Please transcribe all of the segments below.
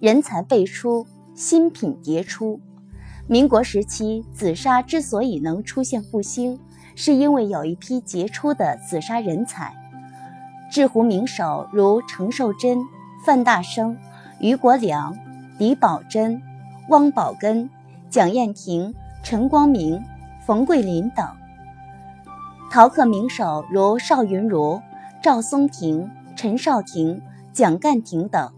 人才辈出，新品迭出。民国时期，紫砂之所以能出现复兴，是因为有一批杰出的紫砂人才。制壶名手如程寿珍、范大生、俞国良、李宝珍、汪宝根、蒋彦廷、陈光明、冯桂林等；陶刻名手如邵云如、赵松庭、陈少廷、蒋干亭等。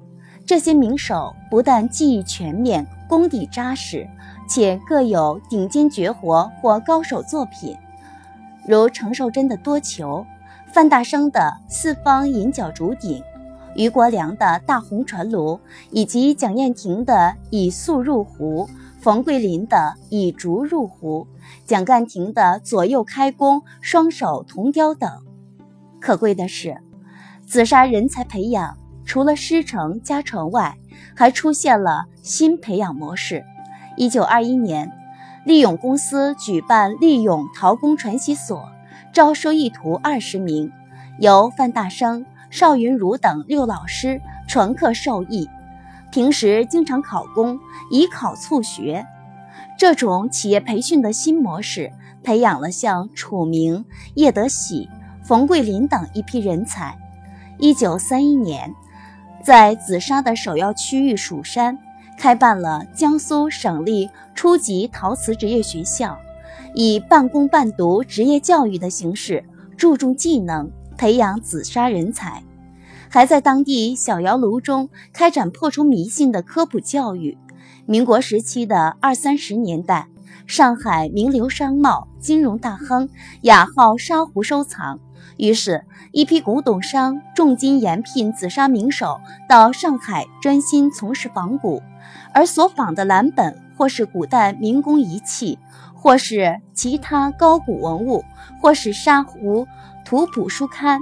这些名手不但技艺全面、功底扎实，且各有顶尖绝活或高手作品，如程寿珍的多球。范大生的四方银角竹鼎，俞国良的大红传炉，以及蒋彦廷的以素入壶，冯桂林的以竹入壶，蒋干庭的左右开弓、双手铜雕等。可贵的是，紫砂人才培养除了师承家传外，还出现了新培养模式。一九二一年，利永公司举办利永陶工传习所。招收一徒二十名，由范大生、邵云如等六老师传课授艺。平时经常考公，以考促学。这种企业培训的新模式，培养了像楚明、叶德喜、冯桂林等一批人才。一九三一年，在紫砂的首要区域蜀山，开办了江苏省立初级陶瓷职业学校。以半工半读职业教育的形式，注重技能，培养紫砂人才，还在当地小窑炉中开展破除迷信的科普教育。民国时期的二三十年代，上海名流商贸金融大亨雅号沙湖收藏，于是，一批古董商重金延聘紫砂名手到上海专心从事仿古，而所仿的蓝本或是古代民工仪器。或是其他高古文物，或是沙壶、图谱书刊，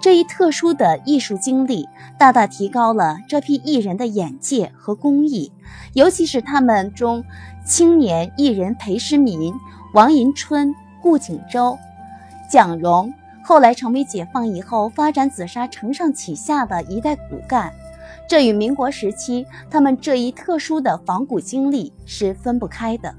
这一特殊的艺术经历，大大提高了这批艺人的眼界和工艺。尤其是他们中青年艺人裴诗民、王银春、顾景舟、蒋荣，后来成为解放以后发展紫砂承上启下的一代骨干。这与民国时期他们这一特殊的仿古经历是分不开的。